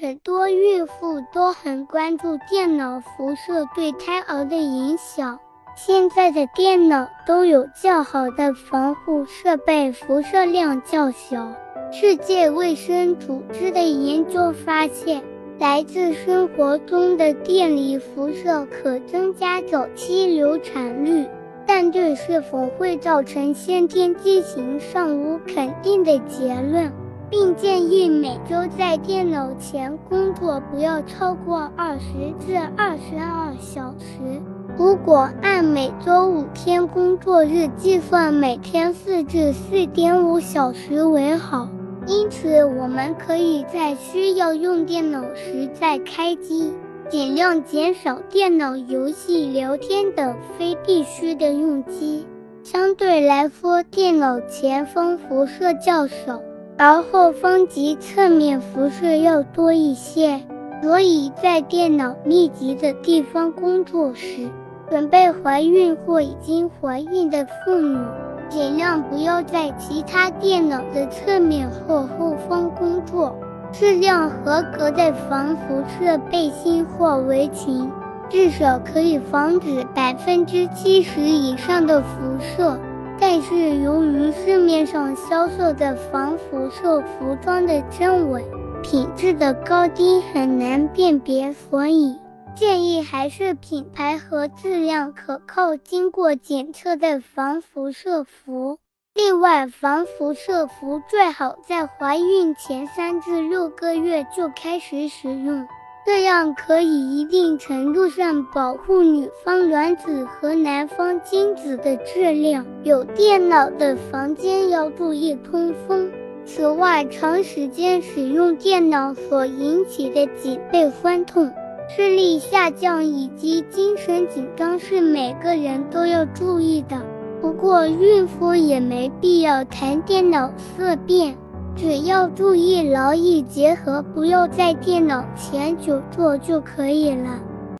很多孕妇都很关注电脑辐射对胎儿的影响。现在的电脑都有较好的防护设备，辐射量较小。世界卫生组织的研究发现，来自生活中的电离辐射可增加早期流产率，但对是否会造成先天畸形尚无肯定的结论。并建议每周在电脑前工作不要超过二十至二十二小时。如果按每周五天工作日计算，每天四至四点五小时为好。因此，我们可以在需要用电脑时再开机，尽量减少电脑游戏、聊天等非必须的用机。相对来说，电脑前方辐射较少。而后方及侧面辐射要多一些，所以在电脑密集的地方工作时，准备怀孕或已经怀孕的妇女，尽量不要在其他电脑的侧面或后方工作。质量合格的防辐射背心或围裙，至少可以防止百分之七十以上的辐射。但是由于市面上销售的防辐射服装的真伪、品质的高低很难辨别，所以建议还是品牌和质量可靠、经过检测的防辐射服。另外，防辐射服最好在怀孕前三至六个月就开始使用。这样可以一定程度上保护女方卵子和男方精子的质量。有电脑的房间要注意通风。此外，长时间使用电脑所引起的脊背酸痛、视力下降以及精神紧张是每个人都要注意的。不过，孕妇也没必要谈电脑色变。只要注意劳逸结合，不要在电脑前久坐就可以了。